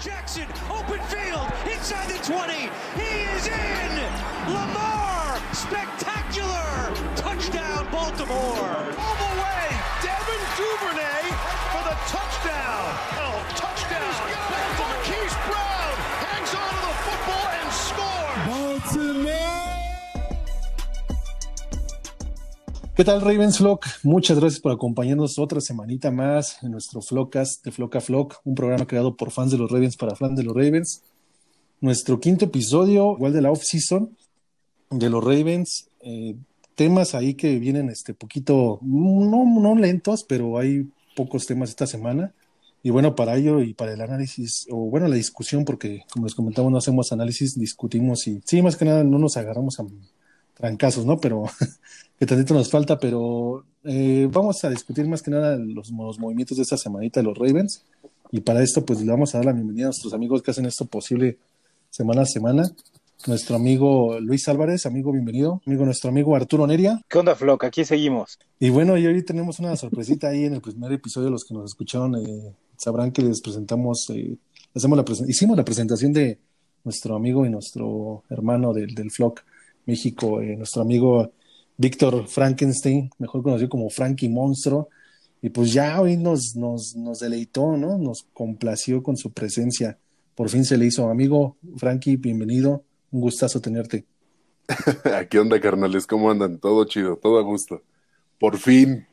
Jackson, open field, inside the 20. He is in. Lamar, spectacular. Touchdown, Baltimore. All the way, Devin Duvernay for the touchdown. Oh, ¿Qué tal Ravens Flock? Muchas gracias por acompañarnos otra semanita más en nuestro Flockcast de Flock a Flock, un programa creado por fans de los Ravens para fans de los Ravens. Nuestro quinto episodio, igual de la off-season de los Ravens. Eh, temas ahí que vienen este poquito, no, no lentos, pero hay pocos temas esta semana. Y bueno, para ello y para el análisis, o bueno, la discusión, porque como les comentamos, no hacemos análisis, discutimos y sí, más que nada no nos agarramos a trancazos, ¿no? Pero que tantito nos falta, pero eh, vamos a discutir más que nada los, los, movimientos de esta semanita de los Ravens. Y para esto, pues le vamos a dar la bienvenida a nuestros amigos que hacen esto posible semana a semana. Nuestro amigo Luis Álvarez, amigo, bienvenido. Amigo, nuestro amigo Arturo Neria. ¿Qué onda, Flock? Aquí seguimos. Y bueno, y hoy tenemos una sorpresita ahí en el primer episodio. Los que nos escucharon eh, sabrán que les presentamos, eh, hacemos la hicimos la presentación de nuestro amigo y nuestro hermano del, del Flock México, eh, nuestro amigo Víctor Frankenstein, mejor conocido como Frankie Monstruo, y pues ya hoy nos, nos, nos deleitó, ¿no? Nos complació con su presencia. Por fin se le hizo. Amigo Frankie, bienvenido. Un gustazo tenerte. ¿Qué onda, carnales? ¿Cómo andan? Todo chido, todo a gusto. Por fin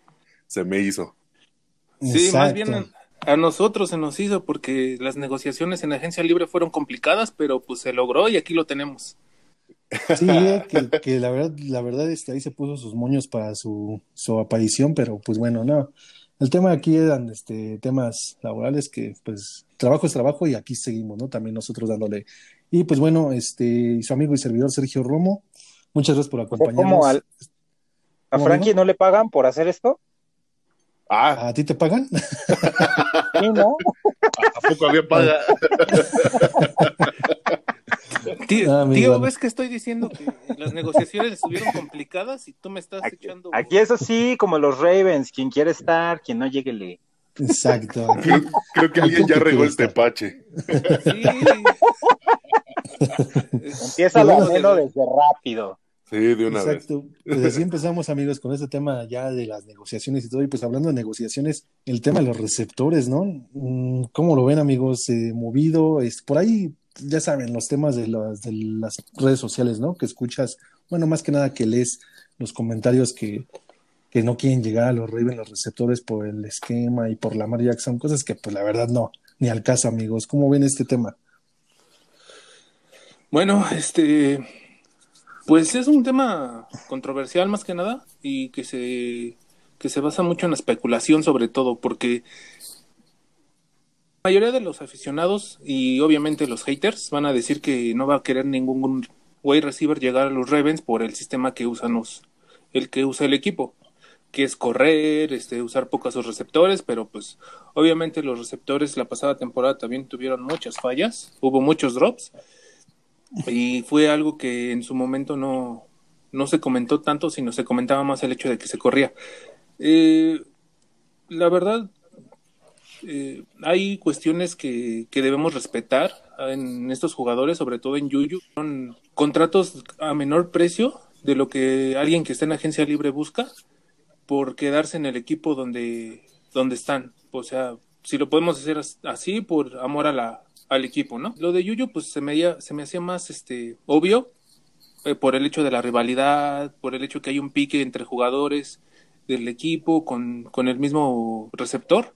se me hizo. Sí, Exacto. más bien a nosotros se nos hizo porque las negociaciones en la agencia libre fueron complicadas, pero pues se logró y aquí lo tenemos. Sí, que, que, la verdad, la verdad este, ahí se puso sus moños para su, su aparición, pero pues bueno, no. El tema aquí eran este, temas laborales que pues trabajo es trabajo y aquí seguimos, ¿no? También nosotros dándole. Y pues bueno, este, su amigo y servidor Sergio Romo, muchas gracias por acompañarnos. ¿Cómo al, ¿A Frankie no le pagan por hacer esto? Ah. ¿A ti te pagan? Sí, ¿no? ¿A poco había paga? Tío, ah, tío, ¿ves que estoy diciendo que las negociaciones estuvieron complicadas y tú me estás aquí, echando? Aquí es así, como los Ravens, quien quiere estar, quien no llegue le... Exacto. Creo, creo que alguien ya regó el tepache. Sí. Empieza bueno desde rápido. Sí, de una Exacto. vez. Pues así empezamos, amigos, con este tema ya de las negociaciones y todo. Y pues hablando de negociaciones, el tema de los receptores, ¿no? Mm, ¿Cómo lo ven, amigos? Eh, movido, es, por ahí ya saben, los temas de las, de las redes sociales, ¿no? Que escuchas, bueno, más que nada que lees los comentarios que, que no quieren llegar a los Ravens, los receptores por el esquema y por Lamar Jackson, cosas que pues la verdad no, ni al caso, amigos. ¿Cómo ven este tema? Bueno, este, pues es un tema controversial más que nada y que se, que se basa mucho en la especulación sobre todo, porque la mayoría de los aficionados y obviamente los haters van a decir que no va a querer ningún wide receiver llegar a los Ravens por el sistema que usan los, el que usa el equipo, que es correr, este, usar pocos receptores, pero pues obviamente los receptores la pasada temporada también tuvieron muchas fallas, hubo muchos drops y fue algo que en su momento no, no se comentó tanto, sino se comentaba más el hecho de que se corría. Eh, la verdad, eh, hay cuestiones que, que, debemos respetar en estos jugadores, sobre todo en Yuyu. Son contratos a menor precio de lo que alguien que está en agencia libre busca por quedarse en el equipo donde, donde están. O sea, si lo podemos hacer así, por amor a la, al equipo, ¿no? Lo de Yuyu, pues se me, se me hacía más este, obvio eh, por el hecho de la rivalidad, por el hecho que hay un pique entre jugadores del equipo con, con el mismo receptor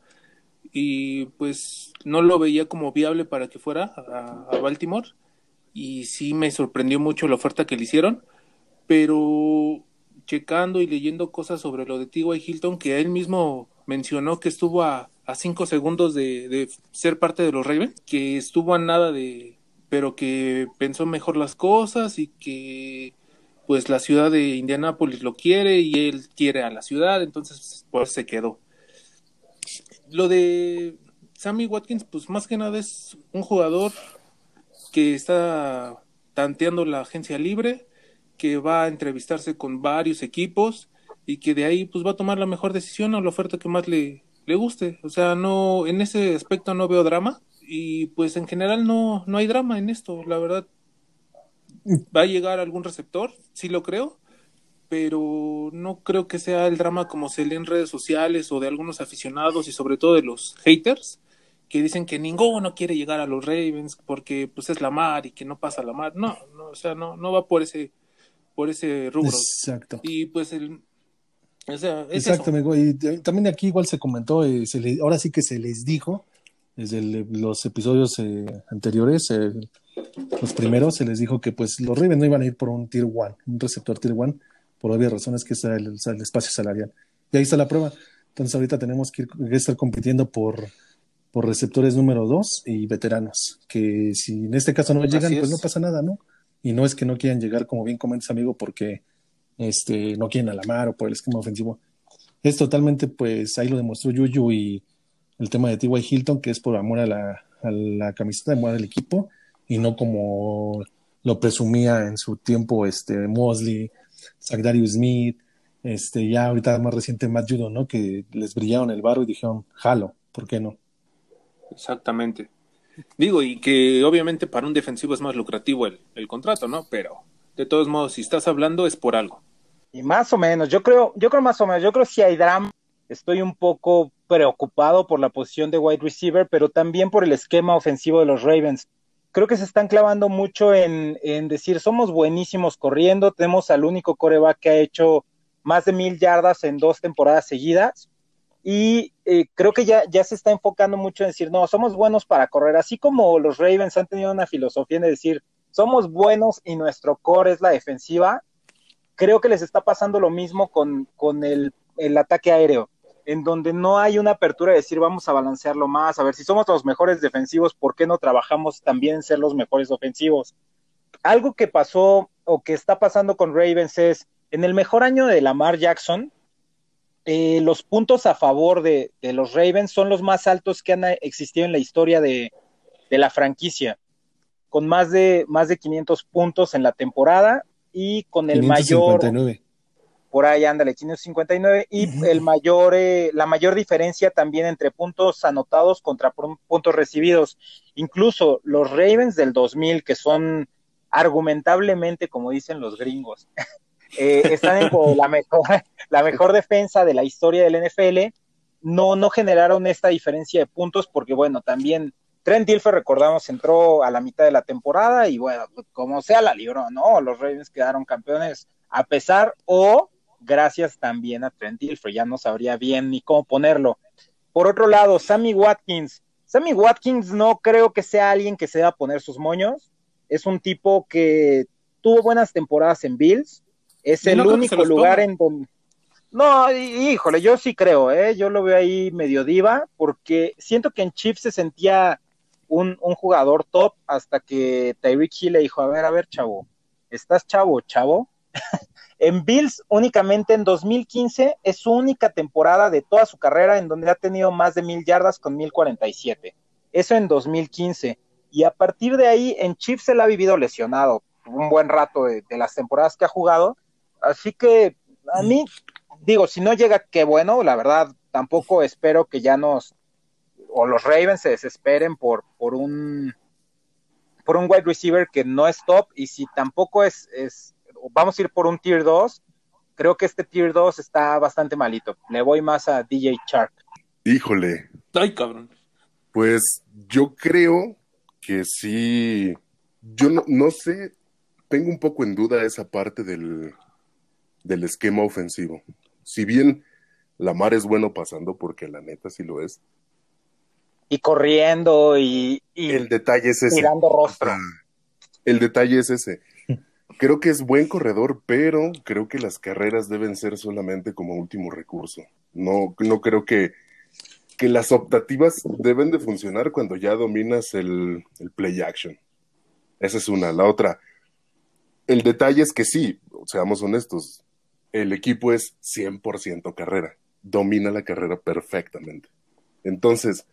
y pues no lo veía como viable para que fuera a, Baltimore y sí me sorprendió mucho la oferta que le hicieron, pero checando y leyendo cosas sobre lo de T.Y. Hilton, que él mismo mencionó que estuvo a, a cinco segundos de, de, ser parte de los Ravens, que estuvo a nada de, pero que pensó mejor las cosas y que pues la ciudad de Indianápolis lo quiere y él quiere a la ciudad, entonces pues se quedó lo de Sammy Watkins, pues más que nada es un jugador que está tanteando la agencia libre, que va a entrevistarse con varios equipos y que de ahí pues va a tomar la mejor decisión o la oferta que más le, le guste. O sea, no, en ese aspecto no veo drama y pues en general no, no hay drama en esto, la verdad. Va a llegar algún receptor, sí lo creo, pero no creo que sea el drama como se lee en redes sociales o de algunos aficionados y sobre todo de los haters que dicen que ninguno quiere llegar a los Ravens porque pues es la mar y que no pasa la mar. No, no, o sea, no, no va por ese, por ese rubro. Exacto. Y pues el, o sea, es Exacto, eso. amigo. Y t- también aquí igual se comentó, eh, se le- ahora sí que se les dijo, desde el- los episodios eh, anteriores, eh, los primeros, se les dijo que pues los Ravens no iban a ir por un tier one, un receptor tier one, por obvias razones que está el, el espacio salarial. Y ahí está la prueba. Entonces ahorita tenemos que, ir- que estar compitiendo por, por receptores número dos y veteranos, que si en este caso no llegan, pues es. no pasa nada, ¿no? Y no es que no quieran llegar, como bien comentas, amigo, porque este, no quieren a la mar o por el esquema ofensivo. Es totalmente, pues ahí lo demostró Yuyu y el tema de T.Y. Hilton, que es por amor a la, a la camiseta de moda del equipo y no como lo presumía en su tiempo este Mosley, Zachariah Smith, este, ya ahorita más reciente Matt Judon, ¿no? Que les brillaron el barro y dijeron, jalo, ¿por qué no? Exactamente. Digo, y que obviamente para un defensivo es más lucrativo el, el contrato, ¿no? Pero de todos modos, si estás hablando es por algo. Y más o menos, yo creo, yo creo más o menos, yo creo si hay drama, estoy un poco preocupado por la posición de wide receiver, pero también por el esquema ofensivo de los Ravens. Creo que se están clavando mucho en, en decir, somos buenísimos corriendo, tenemos al único coreback que ha hecho más de mil yardas en dos temporadas seguidas, y eh, creo que ya, ya se está enfocando mucho en decir, no, somos buenos para correr, así como los Ravens han tenido una filosofía de decir, somos buenos y nuestro core es la defensiva, creo que les está pasando lo mismo con, con el, el, ataque aéreo, en donde no hay una apertura de decir vamos a balancearlo más, a ver si somos los mejores defensivos, ¿por qué no trabajamos también en ser los mejores ofensivos? Algo que pasó o que está pasando con Ravens es, en el mejor año de Lamar Jackson, eh, los puntos a favor de, los Ravens son los más altos que han existido en la historia de, la franquicia, con más de, más de 500 puntos en la temporada y con el 559. mayor por ahí ándale 559 y uh -huh. el mayor eh, la mayor diferencia también entre puntos anotados contra puntos recibidos incluso los Ravens del 2000 que son argumentablemente como dicen los gringos eh, están en la mejor la mejor defensa de la historia del NFL no no generaron esta diferencia de puntos porque bueno también Trent Dilfer, recordamos, entró a la mitad de la temporada y bueno, como sea la libró, ¿no? Los Ravens quedaron campeones a pesar o gracias también a Trent Dilfer, ya no sabría bien ni cómo ponerlo. Por otro lado, Sammy Watkins. Sammy Watkins no creo que sea alguien que se va a poner sus moños. Es un tipo que tuvo buenas temporadas en Bills. Es el no único lugar en donde... No, híjole, yo sí creo, ¿eh? Yo lo veo ahí medio diva, porque siento que en Chiefs se sentía un, un, jugador top hasta que Tyreek Hill le dijo, a ver, a ver, chavo, ¿estás chavo, chavo? en Bills únicamente en 2015 es su única temporada de toda su carrera en donde ha tenido más de mil yardas con 1047. Eso en 2015. Y a partir de ahí en Chiefs se la ha vivido lesionado un buen rato de, las temporadas que ha jugado. Así que a mí, digo, si no llega, qué bueno, la verdad, tampoco espero que ya nos o los Ravens se desesperen por, por un por un wide receiver que no es top y si tampoco es vamos a ir por un tier 2 creo que este tier 2 está bastante malito. Le voy más a DJ Shark. Híjole. Ay cabrón. Pues yo creo que sí. Yo no, no sé. Tengo un poco en duda esa parte del del esquema ofensivo. Si bien Lamar es bueno pasando porque la neta sí lo es. Y corriendo y, y el detalle es ese. tirando rostro. El detalle es ese. Creo que es buen corredor, pero creo que las carreras deben ser solamente como último recurso. No, no creo que, que las optativas deben de funcionar cuando ya dominas el, el play action. Esa es una. La otra, el detalle es que sí, seamos honestos, el equipo es 100% carrera. Domina la carrera perfectamente. Entonces,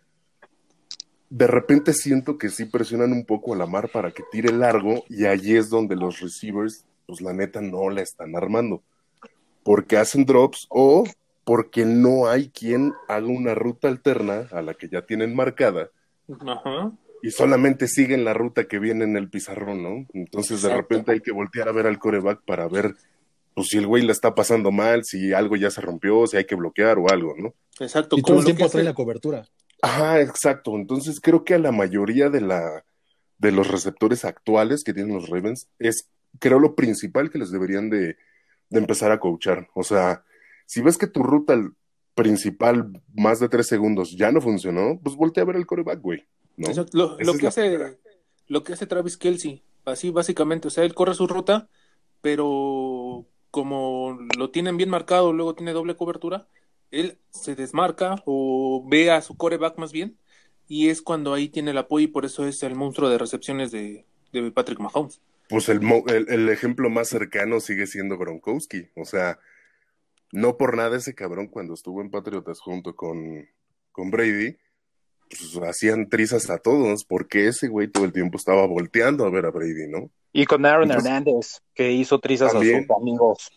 de repente siento que sí presionan un poco a la mar para que tire largo y allí es donde los receivers, pues la neta no la están armando. Porque hacen drops o porque no hay quien haga una ruta alterna a la que ya tienen marcada Ajá. y solamente siguen la ruta que viene en el pizarrón, ¿no? Entonces de repente hay que voltear a ver al coreback para ver pues si el güey la está pasando mal, si algo ya se rompió, si hay que bloquear o algo, ¿no? Exacto. Y todo el tiempo trae la cobertura. Ajá, exacto. Entonces creo que a la mayoría de la de los receptores actuales que tienen los Ravens es creo lo principal que les deberían de, de empezar a coachar. O sea, si ves que tu ruta principal más de tres segundos ya no funcionó, pues voltea a ver el coreback, güey. ¿no? Lo, lo que hace, lo que hace Travis Kelsey, así básicamente, o sea, él corre su ruta, pero como lo tienen bien marcado, luego tiene doble cobertura, él se desmarca o ve a su coreback más bien, y es cuando ahí tiene el apoyo y por eso es el monstruo de recepciones de, de Patrick Mahomes. Pues el, el, el, ejemplo más cercano sigue siendo Gronkowski, o sea, no por nada ese cabrón cuando estuvo en Patriotas junto con, con Brady, pues hacían trizas a todos, porque ese güey todo el tiempo estaba volteando a ver a Brady, ¿no? Y con Aaron Entonces, Hernández, que hizo trizas ¿también? a sus amigos.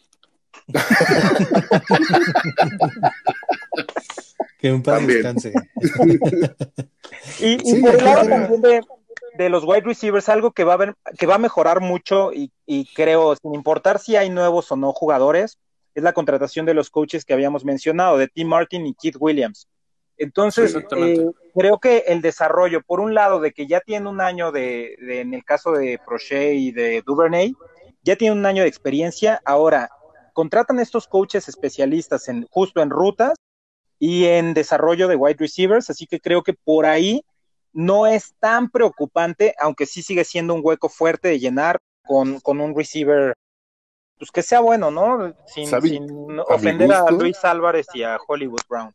que un padre descanse. y, y sí, por el lado también de, de, los wide receivers, algo que va a, ver, que va a mejorar mucho y, y creo, sin importar si hay nuevos o no jugadores, es la contratación de los coaches que habíamos mencionado, de Tim Martin y Keith Williams. Entonces, sí, eh, creo que el desarrollo, por un lado, de que ya tiene un año de, de, en el caso de Prochet y de Duvernay, ya tiene un año de experiencia. Ahora, contratan estos coaches especialistas en, justo en rutas y en desarrollo de wide receivers, así que creo que por ahí no es tan preocupante, aunque sí sigue siendo un hueco fuerte de llenar con, con un receiver pues que sea bueno, ¿no? Sin, sin ofender a, a, Luis Álvarez y a Hollywood Brown.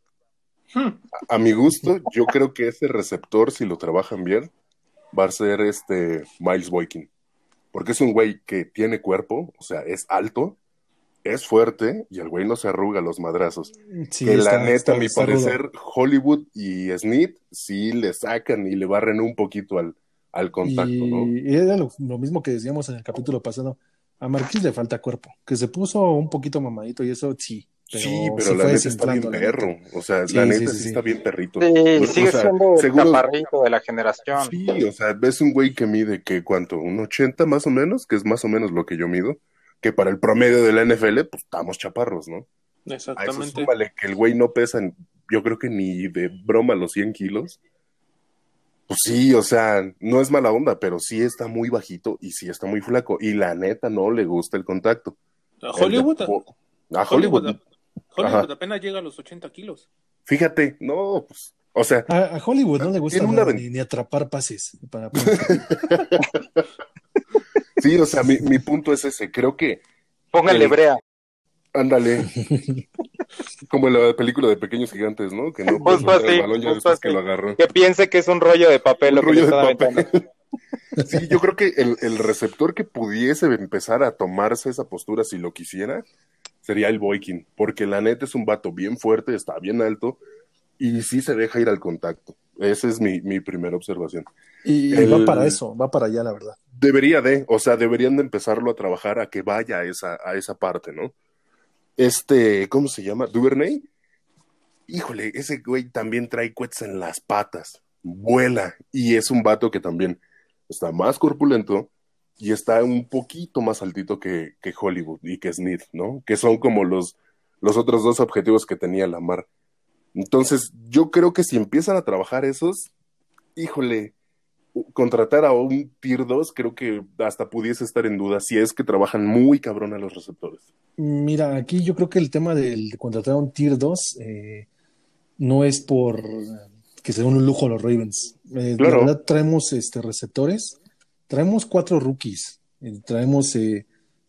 A, a, mi gusto, yo creo que ese receptor, si lo trabajan bien, va a ser este Miles Boykin. Porque es un güey que tiene cuerpo, o sea, es alto, es fuerte y el güey no se arruga los madrazos. Sí, que está, la neta, está, a mi parecer, rudo. Hollywood y Smith sí le sacan y le barren un poquito al, al contacto, y, ¿no? Y era lo, lo mismo que decíamos en el capítulo pasado a Marquis le falta cuerpo, que se puso un poquito mamadito y eso sí. Pero sí, pero la neta está bien perro. O sea, sí, la neta sí, sí, está bien perrito. Sí, sigue o sea, siendo seguro, el caparrito de la generación. Sí, o sea, ves un güey que mide que cuánto, un 80 más o menos, que es más o menos lo que yo mido, que para el promedio de la NFL, pues estamos chaparros, ¿no? Exactamente. A eso súmale que el güey no pesa, yo creo que ni de broma los 100 kilos. Pues sí, o sea, no es mala onda, pero sí está muy bajito y sí está muy flaco. Y la neta no le gusta el contacto. A Hollywood. De, a Hollywood. Hollywood, Hollywood apenas llega a los 80 kilos. Fíjate, no, pues, o sea. A, a Hollywood no le gusta una... ni, ni, atrapar pases. Para... sí, o sea, mi, mi, punto es ese. Creo que. Póngale el... brea. Ándale. Como en la película de Pequeños Gigantes, ¿no? Que no justo así, el balón ya después así. que lo agarró. Que piense que es un rollo de papel. Un lo que rollo de papel. sí, yo creo que el, el, receptor que pudiese empezar a tomarse esa postura si lo quisiera sería el Boykin, porque la neta es un vato bien fuerte, está bien alto y sí se deja ir al contacto. Esa es mi, mi primera observación. Y el, va para eso, va para allá, la verdad. Debería de, o sea, deberían de empezarlo a trabajar a que vaya a esa, a esa parte, ¿no? Este, ¿cómo se llama? Duvernay. Híjole, ese güey también trae cuetes en las patas, vuela, y es un vato que también está más corpulento y está un poquito más altito que, que Hollywood y que Smith, ¿no? Que son como los, los otros dos objetivos que tenía Lamar. Entonces, yo creo que si empiezan a trabajar esos, híjole, contratar a un Tier 2 creo que hasta pudiese estar en duda si es que trabajan muy cabrón a los receptores. Mira, aquí yo creo que el tema del de contratar a un Tier 2 eh, no es por que sea un lujo los Ravens. Eh, claro. La verdad traemos este receptores, traemos cuatro rookies, eh, traemos eh,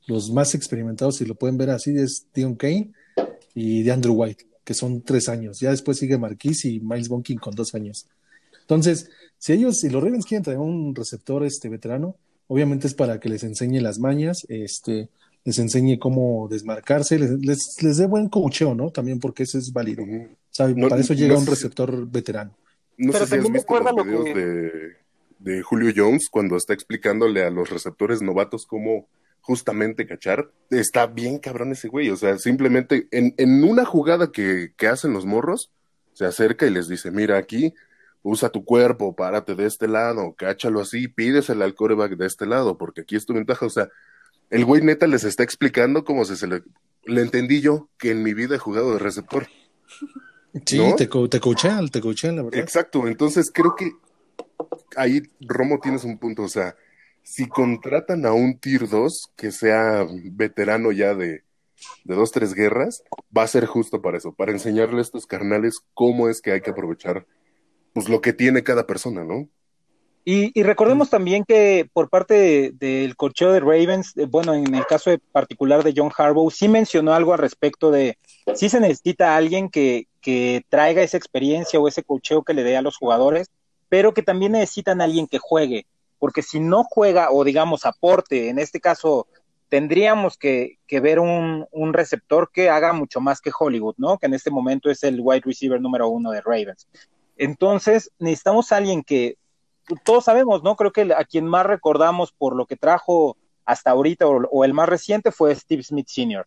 los más experimentados, si lo pueden ver así, es Dion Kane y de Andrew White, que son tres años. Ya después sigue Marquis y Miles Bonkin con dos años. Entonces, si ellos, si los Ravens quieren traer un receptor este veterano, obviamente es para que les enseñe las mañas, este, les enseñe cómo desmarcarse, les, les, les dé buen coacheo, ¿no? También porque eso es válido. Uh -huh. o sea, no, para eso llega no un receptor si, veterano. No Pero sé si has visto los videos que... de, de Julio Jones cuando está explicándole a los receptores novatos cómo justamente cachar. Está bien cabrón ese güey. O sea, simplemente en, en una jugada que, que hacen los morros, se acerca y les dice, mira aquí, usa tu cuerpo, párate de este lado, cáchalo así, pídeselo al coreback de este lado, porque aquí es tu ventaja. O sea, el güey neta les está explicando cómo se, se le, le entendí yo que en mi vida he jugado de receptor. Sí, ¿No? te, co- te coachean, te coachean, la verdad. Exacto, entonces creo que ahí, Romo, tienes un punto. O sea, si contratan a un Tier 2 que sea veterano ya de, de dos, tres guerras, va a ser justo para eso, para enseñarle a estos carnales cómo es que hay que aprovechar pues lo que tiene cada persona, ¿no? Y, y recordemos también que por parte de- del cocheo de Ravens, eh, bueno, en el caso de particular de John Harbaugh, sí mencionó algo al respecto de si se necesita alguien que, que traiga esa experiencia o ese cocheo que le dé a los jugadores, pero que también necesitan alguien que juegue, porque si no juega o digamos aporte, en este caso tendríamos que, que ver un, un receptor que haga mucho más que Hollywood, ¿no? Que en este momento es el wide receiver número uno de Ravens. Entonces, necesitamos a alguien que todos sabemos, ¿no? Creo que a quien más recordamos por lo que trajo hasta ahorita o, o el más reciente fue Steve Smith Sr.,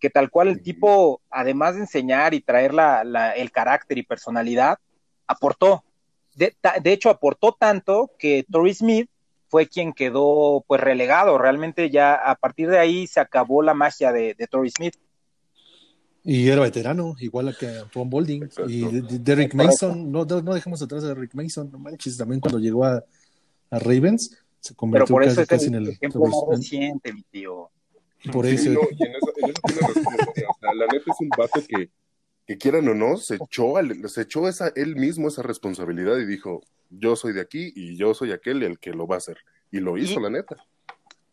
que tal cual el tipo, además de enseñar y traer la, la, el carácter y personalidad, aportó. De, hecho, aportó tanto que Torrey Smith fue quien quedó pues relegado. Realmente ya a partir de ahí se acabó la magia de, de Torrey Smith. Y era veterano, igual que Antoine Bolding. Exacto. Y de- de- Derrick Mason, no, no dejemos atrás a Derrick Mason, no manches, también cuando llegó a, a Ravens se Pero convirtió por eso casi, es casi el, en el... ejemplo más reciente, mi tío. Por Sí, eso, no, y en eso, en eso tiene razón, María. O sea, la neta es un vato que, que quieran o no, se echó, al- se echó esa, él mismo esa responsabilidad y dijo, yo soy de aquí y yo soy aquel el que lo va a hacer. Y lo hizo, Y- la neta.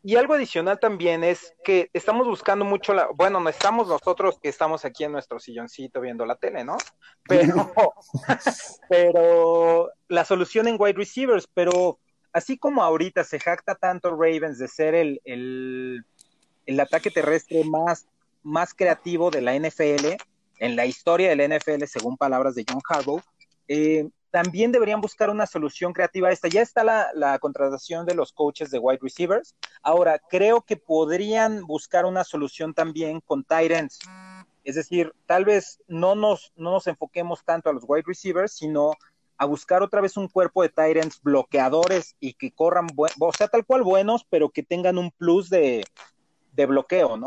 Y algo adicional también es que estamos buscando mucho la, bueno, no estamos nosotros que estamos aquí en nuestro silloncito viendo la tele, ¿no? Pero, pero la solución en wide receivers, pero así como ahorita se jacta tanto Ravens de ser el, el, el ataque terrestre más, más creativo de la NFL, en la historia de la NFL, según palabras de John Harbaugh, eh, también deberían buscar una solución creativa a esta. Ya está la, la contratación de los coaches de wide receivers. Ahora, creo que podrían buscar una solución también con tight ends. Es decir, tal vez no nos, no nos enfoquemos tanto a los wide receivers, sino a buscar otra vez un cuerpo de tight ends bloqueadores y que corran, o sea, tal cual buenos, pero que tengan un plus de, de bloqueo, ¿no?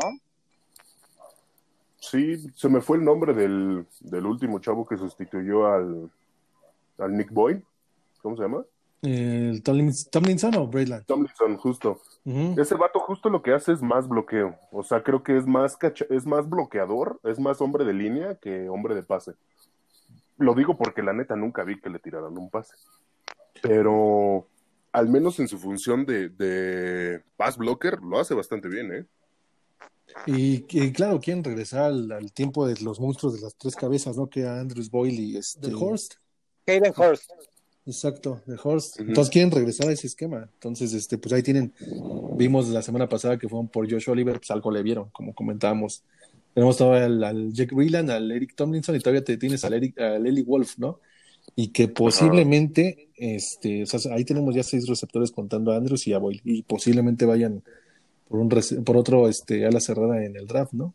Sí, se me fue el nombre del, del último chavo que sustituyó al, al Nick Boy. ¿Cómo se llama? el Tomlins- Tomlinson o Braidland. Tomlinson, justo. Ese vato justo lo que hace es más bloqueo. O sea, creo que es más, cacha- es más bloqueador, es más hombre de línea que hombre de pase. Lo digo porque la neta nunca vi que le tiraran un pase. Pero al menos en su función de, de pass blocker lo hace bastante bien, ¿eh? Y, y claro, quieren regresar al, al tiempo de los monstruos de las tres cabezas, ¿no? Que Andrews Boyle y este, Horst. Hayden Hurst. Exacto, de Horst. Ujú. Entonces quieren regresar a ese esquema. Entonces, este, pues ahí tienen, vimos la semana pasada que fueron por Josh Oliver, pues algo le vieron, como comentábamos. Tenemos todavía al, al Jake Breland, al Eric Tomlinson y todavía te tienes al Eric, al Eli Wolf, ¿no? Y que posiblemente, este, o sea, ahí tenemos ya seis receptores contando a Andrews y a Boyle, y posiblemente vayan por un por otro este ala cerrada en el draft, ¿no?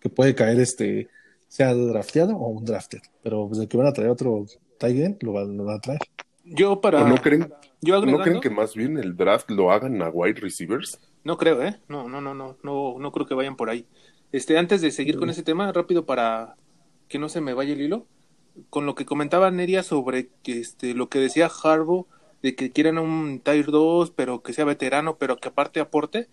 Que puede caer este, sea drafteado o un drafted, pero pues de que van a traer otro tight end, lo van, lo van a traer. Yo para... ¿O no creen, yo ¿No creen que más bien el draft lo hagan a wide receivers? No creo, ¿eh? No, no, no, no, no, no creo que vayan por ahí. Este, antes de seguir con ese tema, rápido para que no se me vaya el hilo, con lo que comentaba Neria sobre que este, lo que decía Harbo de que quieran un Tier 2, pero que sea veterano, pero que aparte aporte,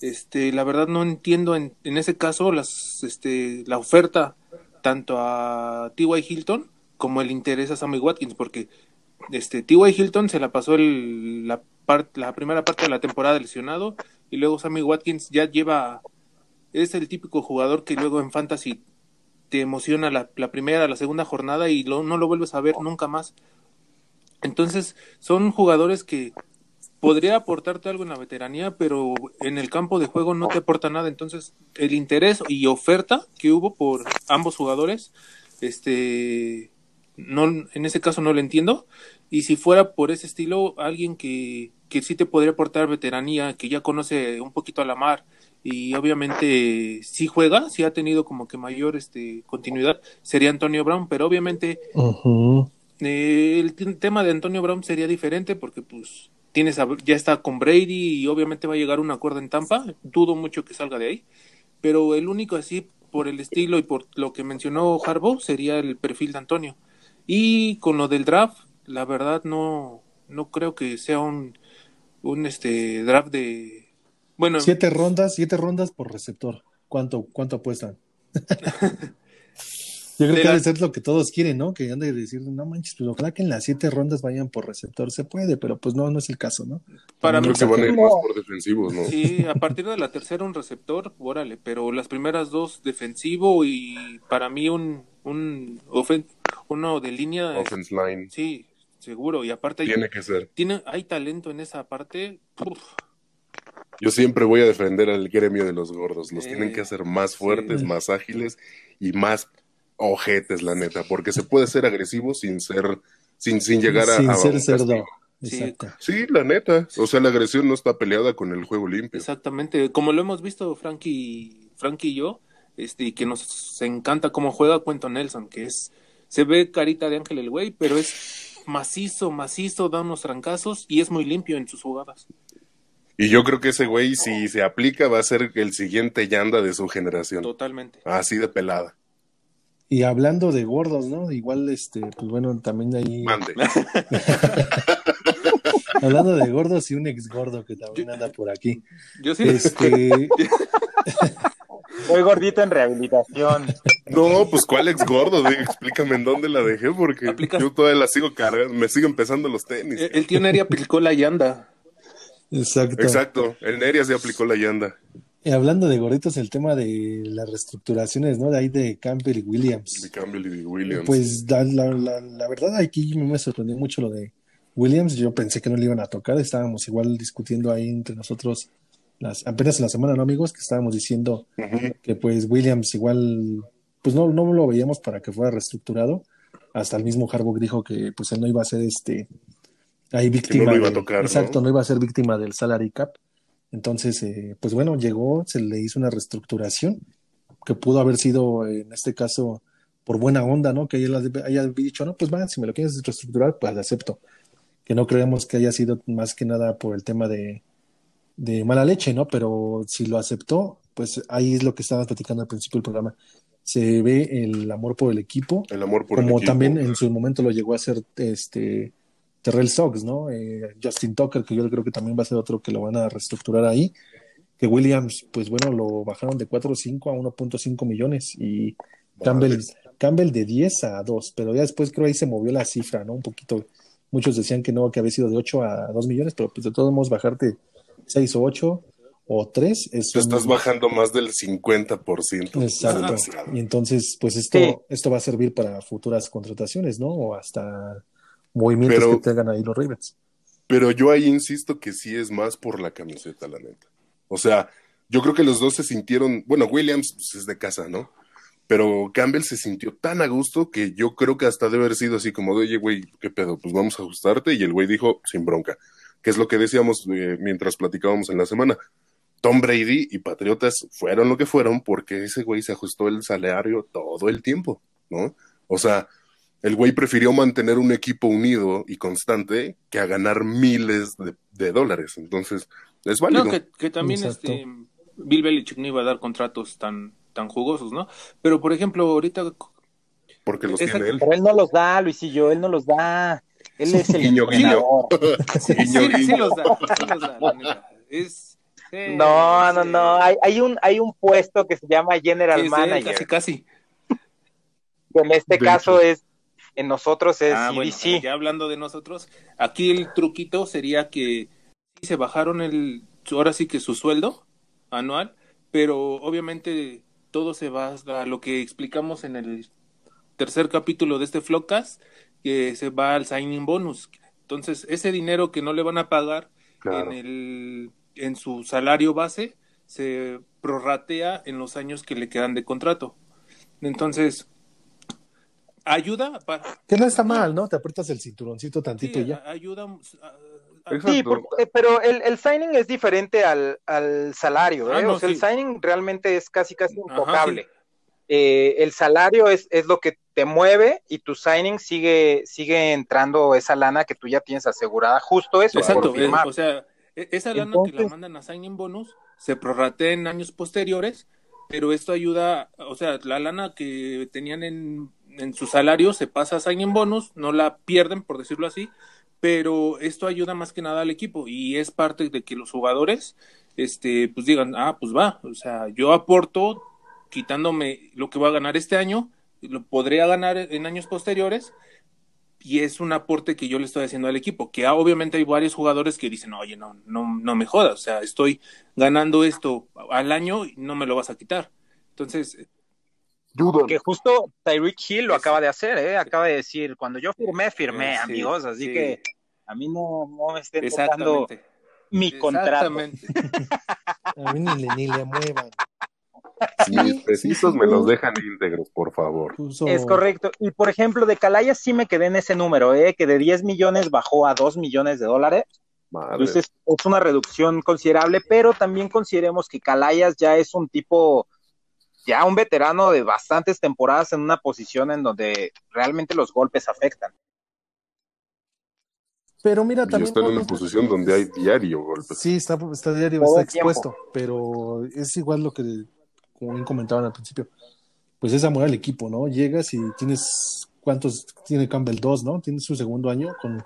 este, la verdad no entiendo en, en ese caso las, este, la oferta tanto a T.Y. Hilton como el interés a Sammy Watkins, porque este T.Y. Hilton se la pasó el, la, par- la primera parte de la temporada lesionado y luego Sammy Watkins ya lleva es el típico jugador que luego en fantasy te emociona la, la primera, la segunda jornada y lo- no lo vuelves a ver nunca más. Entonces son jugadores que podría aportarte algo en la veteranía, pero en el campo de juego no te aporta nada. Entonces el interés y oferta que hubo por ambos jugadores, este, no, en ese caso no lo entiendo. Y si fuera por ese estilo, alguien que, que sí te podría aportar veteranía, que ya conoce un poquito a la mar y obviamente sí juega, sí ha tenido como que mayor este continuidad, sería Antonio Brown, pero obviamente. Eh, el tema de Antonio Brown sería diferente porque pues tienes a- ya está con Brady y obviamente va a llegar un acuerdo en Tampa. Dudo mucho que salga de ahí. Pero el único así por el estilo y por lo que mencionó Harbaugh sería el perfil de Antonio. Y con lo del draft, la verdad no no creo que sea un un este draft de bueno, Siete rondas, siete rondas por receptor. ¿Cuánto, cuánto apuestan? Yo creo De que la- debe ser lo que todos quieren, ¿no? Que han de decir, no manches, pues ojalá que en las siete rondas vayan por receptor. Se puede, pero pues no, no es el caso, ¿no? para mí Creo que van a ir más por defensivos, ¿no? Sí, a partir de la tercera un receptor, órale, pero las primeras dos defensivo y para mí un un ofen- uno de línea es- Offense line. sí, seguro y aparte Tiene que ser. tiene hay talento en esa parte. uf, Yo siempre voy a defender al gremio de los gordos. Los Eh, tienen que hacer más fuertes, sí. más ágiles y más ojetes, la neta. Porque se puede ser agresivo sin ser, sin, sin llegar a, Sin a ser un cerdo. castigo. Sí. Exacto. Sí, la neta. O sea, la agresión no está peleada con el juego limpio. exactamente, como lo hemos visto Frankie Frankie y yo, este y que nos encanta cómo juega Quentin Nelson, que es se ve carita de ángel el güey, pero es macizo, macizo, da unos trancazos y es muy limpio en sus jugadas. Y yo creo que ese güey, si se aplica, va a ser el siguiente Yanda de su generación. Totalmente. Así de pelada. Y hablando de gordos, ¿no? Igual, este, pues bueno, también ahí. Mande. Hablando de gordos y un ex gordo que también anda por aquí. Yo sí Este, Soy gordito en rehabilitación. No, pues cuál ex gordo, Digo, explícame en dónde la dejé, porque Aplicas- yo todavía la sigo cargando, me siguen empezando los tenis. El, el tío Neri aplicó la yanda. exacto. Exacto, el Neria se aplicó la Yanda. Y hablando de gorditos, el tema de las reestructuraciones, ¿no? De ahí de Campbell y Williams. De Campbell y de Williams. Pues la, la, la, la verdad aquí me sorprendió mucho lo de Williams. Yo pensé que no le iban a tocar. Estábamos igual discutiendo ahí entre nosotros las, apenas en la semana, ¿no, amigos? Que estábamos diciendo que pues Williams igual, pues no, no lo veíamos para que fuera reestructurado. Hasta el mismo Harbaugh dijo que pues él no iba a ser este ahí víctima. lo iba a de- tocar, ¿no? exacto, ¿no? iba a ser víctima del salary cap. Entonces, eh, pues bueno, llegó, se le hizo una reestructuración que pudo haber sido, en este caso, por buena onda, ¿no? Que él haya dicho, no, pues va, si me lo quieres reestructurar, pues acepto. Que no creemos que haya sido más que nada por el tema de, de mala leche, ¿no? Pero si lo aceptó, pues ahí es lo que estabas platicando al principio del programa. Se ve el amor por el equipo, El amor por el como equipo. también en su momento lo llegó a hacer este Terrell Sox, ¿no? Eh, Justin Tucker, que yo creo que también va a ser otro que lo van a reestructurar ahí. Que Williams, pues bueno, lo bajaron de 4.5 a 1.5 millones y Campbell, Campbell de 10 a 2, pero ya después creo ahí se movió la cifra, ¿no? Un poquito. Muchos decían que no, que había sido de 8 a 2 millones, pero pues de todos modos bajarte 6 o 8 o 3 es Te un- estás bajando más del 50%. Exacto. Y entonces, pues esto, Sí. esto va a servir para futuras contrataciones, ¿no? O hasta movimientos Pero- que tengan ahí los Ravens. Pero yo ahí insisto que sí es más por la camiseta, la neta. O sea, yo creo que los dos se sintieron, bueno, Williams pues, es de casa, ¿no? Pero Campbell se sintió tan a gusto que yo creo que hasta debe haber sido así como de, oye, güey, ¿qué pedo? Pues vamos a ajustarte. Y el güey dijo, sin bronca. Que es lo que decíamos eh, mientras platicábamos en la semana. Tom Brady y Patriotas fueron lo que fueron porque ese güey se ajustó el salario todo el tiempo, ¿no? O sea, el güey prefirió mantener un equipo unido y constante que a ganar miles de, de dólares. Entonces, es válido. No, que, que también Exacto. este Bill Belichick no iba a dar contratos tan tan jugosos, ¿no? Pero por ejemplo, ahorita porque los Exacto. tiene él. Pero él no los da, Luisillo, él no los da. Él es el Guiño, guiño. sí, Guiño, sí, los da, sí los da, la neta. Es sí, No, no, sí. no. Hay, hay un hay un puesto que se llama General Sí, sí, Manager. casi casi. que en este De caso hecho. es, en nosotros es Ah, bueno, CDC. ya hablando de nosotros, aquí el truquito sería que se bajaron el, ahora sí que su sueldo anual, pero obviamente todo se va a lo que explicamos en el tercer capítulo de este Flowcast, que se va al signing bonus. Entonces, ese dinero que no le van a pagar Claro. en el en su salario base se prorratea en los años que le quedan de contrato. Entonces, ayuda para Que no está mal, ¿no? Te aprietas el cinturoncito tantito Sí, y ya. ayuda a- a- Exacto. Sí, por- eh, pero el, el signing es diferente al, al salario, ¿eh? Ah, no, o sea, el signing realmente es casi casi Ajá, intocable. Eh, el salario es, es lo que te mueve y tu signing sigue, sigue entrando esa lana que tú ya tienes asegurada. Justo eso. Exacto, eh, o sea, esa lana que la mandan a signing bonus se prorratea en años posteriores, pero esto ayuda, o sea, la lana que tenían en, en su salario se pasa a signing bonus, no la pierden, por decirlo así, pero esto ayuda más que nada al equipo y es parte de que los jugadores este pues digan ah pues va o sea yo aporto quitándome lo que voy a ganar este año lo podría ganar en años posteriores y es un aporte que yo le estoy haciendo al equipo que obviamente hay varios jugadores que dicen oye no no no me jodas o sea estoy ganando esto al año y no me lo vas a quitar entonces que justo Tyreek Hill lo acaba de hacer, ¿eh? acaba de decir, cuando yo firmé, firmé, amigos, así que a mí no, no me estén tocando mi contrato. a mí ni le, ni le muevan. Si precisos me los dejan íntegros, por favor. Es correcto. Y por ejemplo, de Calaya sí me quedé en ese número, ¿eh? que de 10 millones bajó a 2 millones de dólares. Entonces es una reducción considerable, pero también consideremos que Calayas ya es un tipo ya un veterano de bastantes temporadas en una posición en donde realmente los golpes afectan. Pero mira, también. está en una posición donde hay diario golpes. Sí, está, está diario, está expuesto. Pero es igual lo que, como bien comentaban al principio, pues es amor al equipo, ¿no? Llegas y tienes. ¿Cuántos tiene Campbell? Dos, ¿no? Tiene su segundo año con.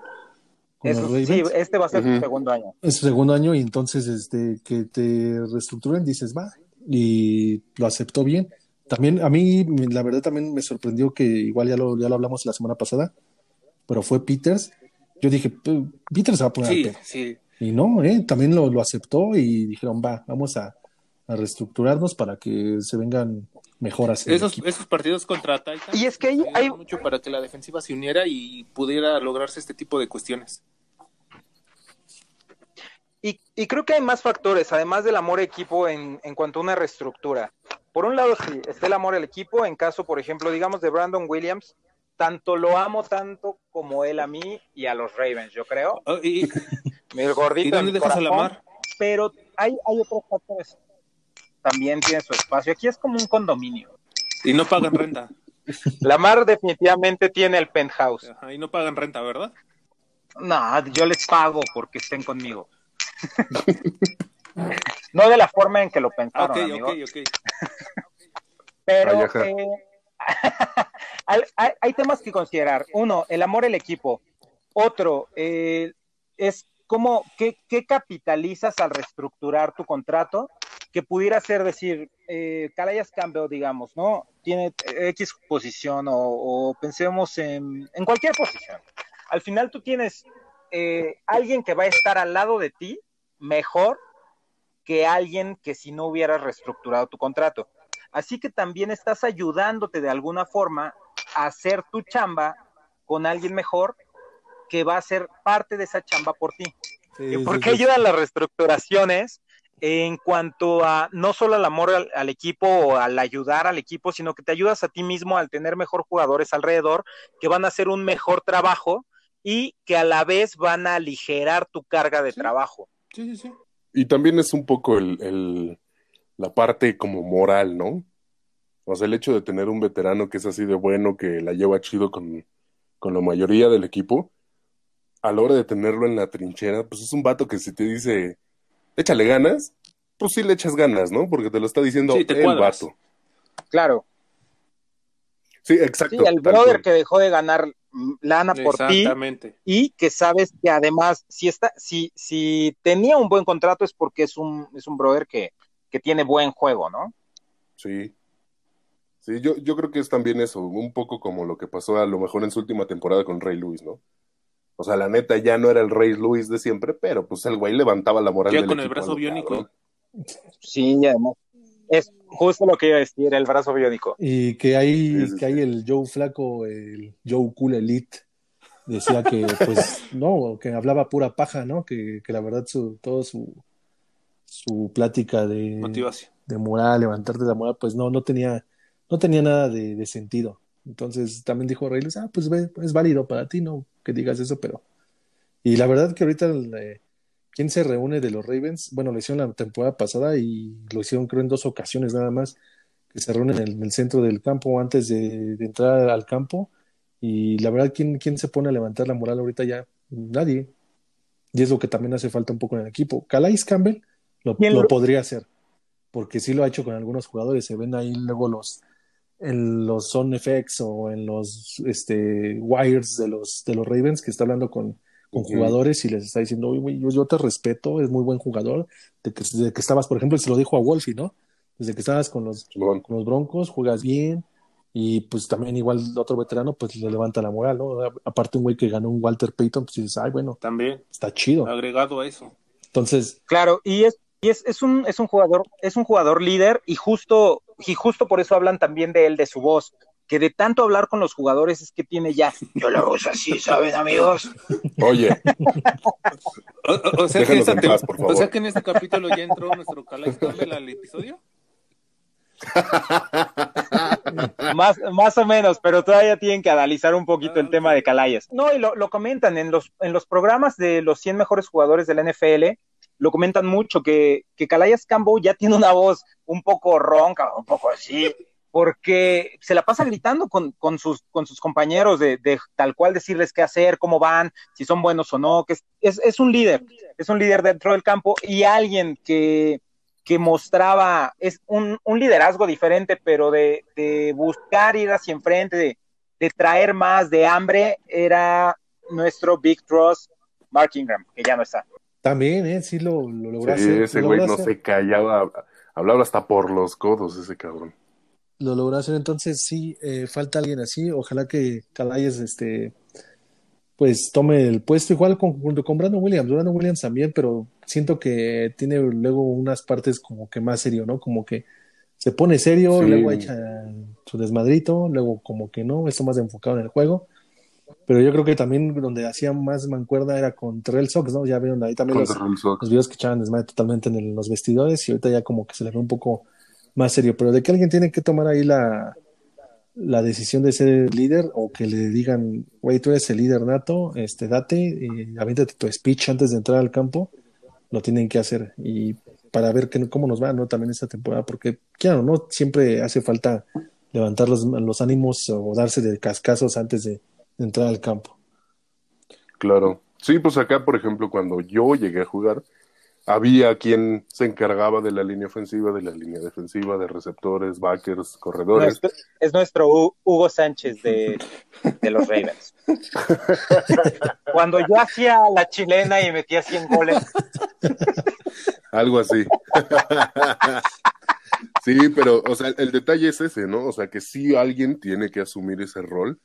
sí, este va a ser su segundo año. Es su segundo año y entonces este que te reestructuren, dices, va, y lo aceptó bien. También a mí, la verdad, también me sorprendió que igual ya lo, ya lo hablamos la semana pasada, pero fue Peters. Yo dije, Peters se va a poner sí, Y no, ¿eh? también lo, lo, aceptó y dijeron, va, vamos a, a, reestructurarnos para que se vengan mejoras. Esos, esos partidos contra Titan. Y es que hay, hay mucho para que la defensiva se uniera y pudiera lograrse este tipo de cuestiones. Y, creo que hay más factores, además del amor equipo en, en, cuanto a una reestructura. Por un lado, sí, está el amor al equipo, en caso, por ejemplo, digamos de Brandon Williams, tanto lo amo tanto como él a mí y a los Ravens, yo creo. Oh, y, mi gordito. ¿Y dónde dejas el amor? Pero hay, hay otros factores. También tiene su espacio. Aquí es como un condominio. Y no pagan renta. La Mar definitivamente tiene el penthouse. Ajá, y no pagan renta, ¿verdad? No, yo les pago porque estén conmigo. no de la forma en que lo pensaron. amigo. Pero eh, hay, temas que considerar. Uno, el amor al equipo. Otro, eh, es cómo, qué, capitalizas al reestructurar tu contrato, que pudiera ser decir, eh, Calayas Campbell, digamos, ¿no? Tiene X posición o, pensemos en, en, cualquier posición. Al final tú tienes eh, alguien que va a estar al lado de ti mejor que alguien que si no hubieras reestructurado tu contrato. Así que también estás ayudándote de alguna forma a hacer tu chamba con alguien mejor que va a ser parte de esa chamba por ti. ¿Por qué ayudan las reestructuraciones en cuanto a no solo al amor al, equipo o al ayudar al equipo, sino que te ayudas a ti mismo al tener mejor jugadores alrededor que van a hacer un mejor trabajo y que a la vez van a aligerar tu carga de trabajo. Sí, sí, sí. Y también es un poco el, el, la parte como moral, ¿no? O sea, el hecho de tener un veterano que es así de bueno, que la lleva chido con, con la mayoría del equipo, a la hora de tenerlo en la trinchera, pues es un vato que si te dice, échale ganas, pues sí le echas ganas, ¿no? Porque te lo está diciendo el vato. Claro. Sí, exacto. Sí, el brother que dejó de ganar lana por ti y que sabes que además si está si si tenía un buen contrato es porque es un es un brother que, que tiene buen juego, ¿no? Sí. Sí, yo, yo creo que es también eso, un poco como lo que pasó a lo mejor en su última temporada con Rey Luis, ¿no? O sea, la neta ya no era el Rey Luis de siempre, pero pues el güey levantaba la moral. Ya con el brazo biónico. Sí, además es justo lo que iba a decir, el brazo biónico. Y que hay, que hay el Joe Flaco, el Joe Cool Elite, decía que, pues, no, que hablaba pura paja, ¿no? Que, que la verdad, su, todo su, su plática de, Motivación. de moral, levantarte de la moral, pues no, no tenía, no tenía nada de, de sentido. Entonces también dijo Reyes, ah, pues es válido para ti, ¿no? Que digas eso, pero. Y la verdad que ahorita eh, ¿Quién se reúne de los Ravens? Bueno, lo hicieron la temporada pasada y lo hicieron creo en dos ocasiones nada más. que se reúnen en el, centro del campo antes de, entrar al campo. Y la verdad, ¿quién, ¿quién se pone a levantar la moral ahorita ya? Nadie. Y es lo que también hace falta un poco en el equipo. Calais Campbell lo, lo podría hacer, porque sí lo ha hecho con algunos jugadores. Se ven ahí luego los en los Zone FX o en los este, wires de los, de los Ravens que está hablando con, con jugadores y les está diciendo, oye, yo, yo, te respeto, es muy buen jugador, de que, desde que estabas, por ejemplo, se lo dijo a Wolfie, ¿no? Desde que estabas con los, con los Broncos, juegas bien, y pues también igual otro veterano, pues le levanta la moral, ¿no? Aparte un güey que ganó un Walter Payton, pues dices, ay, bueno, también está chido. Agregado a eso. Entonces. Claro, y es, y es, es un, es un jugador, es un jugador líder, y justo y justo por eso hablan también de él, de su voz, que de tanto hablar con los jugadores es que tiene ya, yo la voz así, ¿saben, amigos? Oye. o, sea que en este capítulo ya entró nuestro Calais Campbell al episodio. más, más o menos, pero todavía tienen que analizar un poquito el ah, tema de Calayas. No, y lo, lo, comentan en los, en los programas de los 100 mejores jugadores de la NFL, lo comentan mucho, que, que Calayas Campbell ya tiene una voz un poco ronca, un poco así, porque se la pasa gritando con, con, sus, con sus compañeros de, de, tal cual decirles qué hacer, cómo van, si son buenos o no, que es, es, es un líder, es un líder dentro del campo y alguien que, que mostraba, es un, un liderazgo diferente, pero de, de, buscar ir hacia enfrente, de, de traer más, de hambre, era nuestro Big Trust Mark Ingram, que ya no está. También, ¿eh? Sí lo, lo lograste. Sí, ese güey no se callaba, hablaba hasta por los codos ese cabrón. Lo logró hacer, entonces sí, eh, falta alguien así. Ojalá que Calayes, este, pues tome el puesto igual con, junto con Brandon Williams. Brandon Williams también, pero siento que tiene luego unas partes como que más serio, ¿no? Como que se pone serio, luego echa su desmadrito, luego como que no, está más enfocado en el juego. Pero yo creo que también donde hacía más mancuerda era con Terrell Sox, ¿no? Ya vieron ahí también los, los, videos que echaban desmadre totalmente en los vestidores y ahorita ya como que se le ve un poco más serio. Pero de que alguien tiene que tomar ahí la, la decisión de ser líder o que le digan, güey, tú eres el líder nato, este, date y aviéntate tu speech antes de entrar al campo, lo tienen que hacer. Y para ver que, cómo nos va, ¿no? También esta temporada, porque, claro, ¿no? Siempre hace falta levantar los, los ánimos o darse de cascazos antes de entrar al campo. Claro. Sí, pues acá, por ejemplo, cuando yo llegué a jugar, había quien se encargaba de la línea ofensiva, de la línea defensiva, de receptores, backers, corredores. es nuestro Hugo Sánchez de, de los Ravens. Cuando yo hacía la chilena y metía 100 goles. Algo así. sí, pero, o sea, el detalle es ese, ¿no? O sea, que sí alguien tiene que asumir ese rol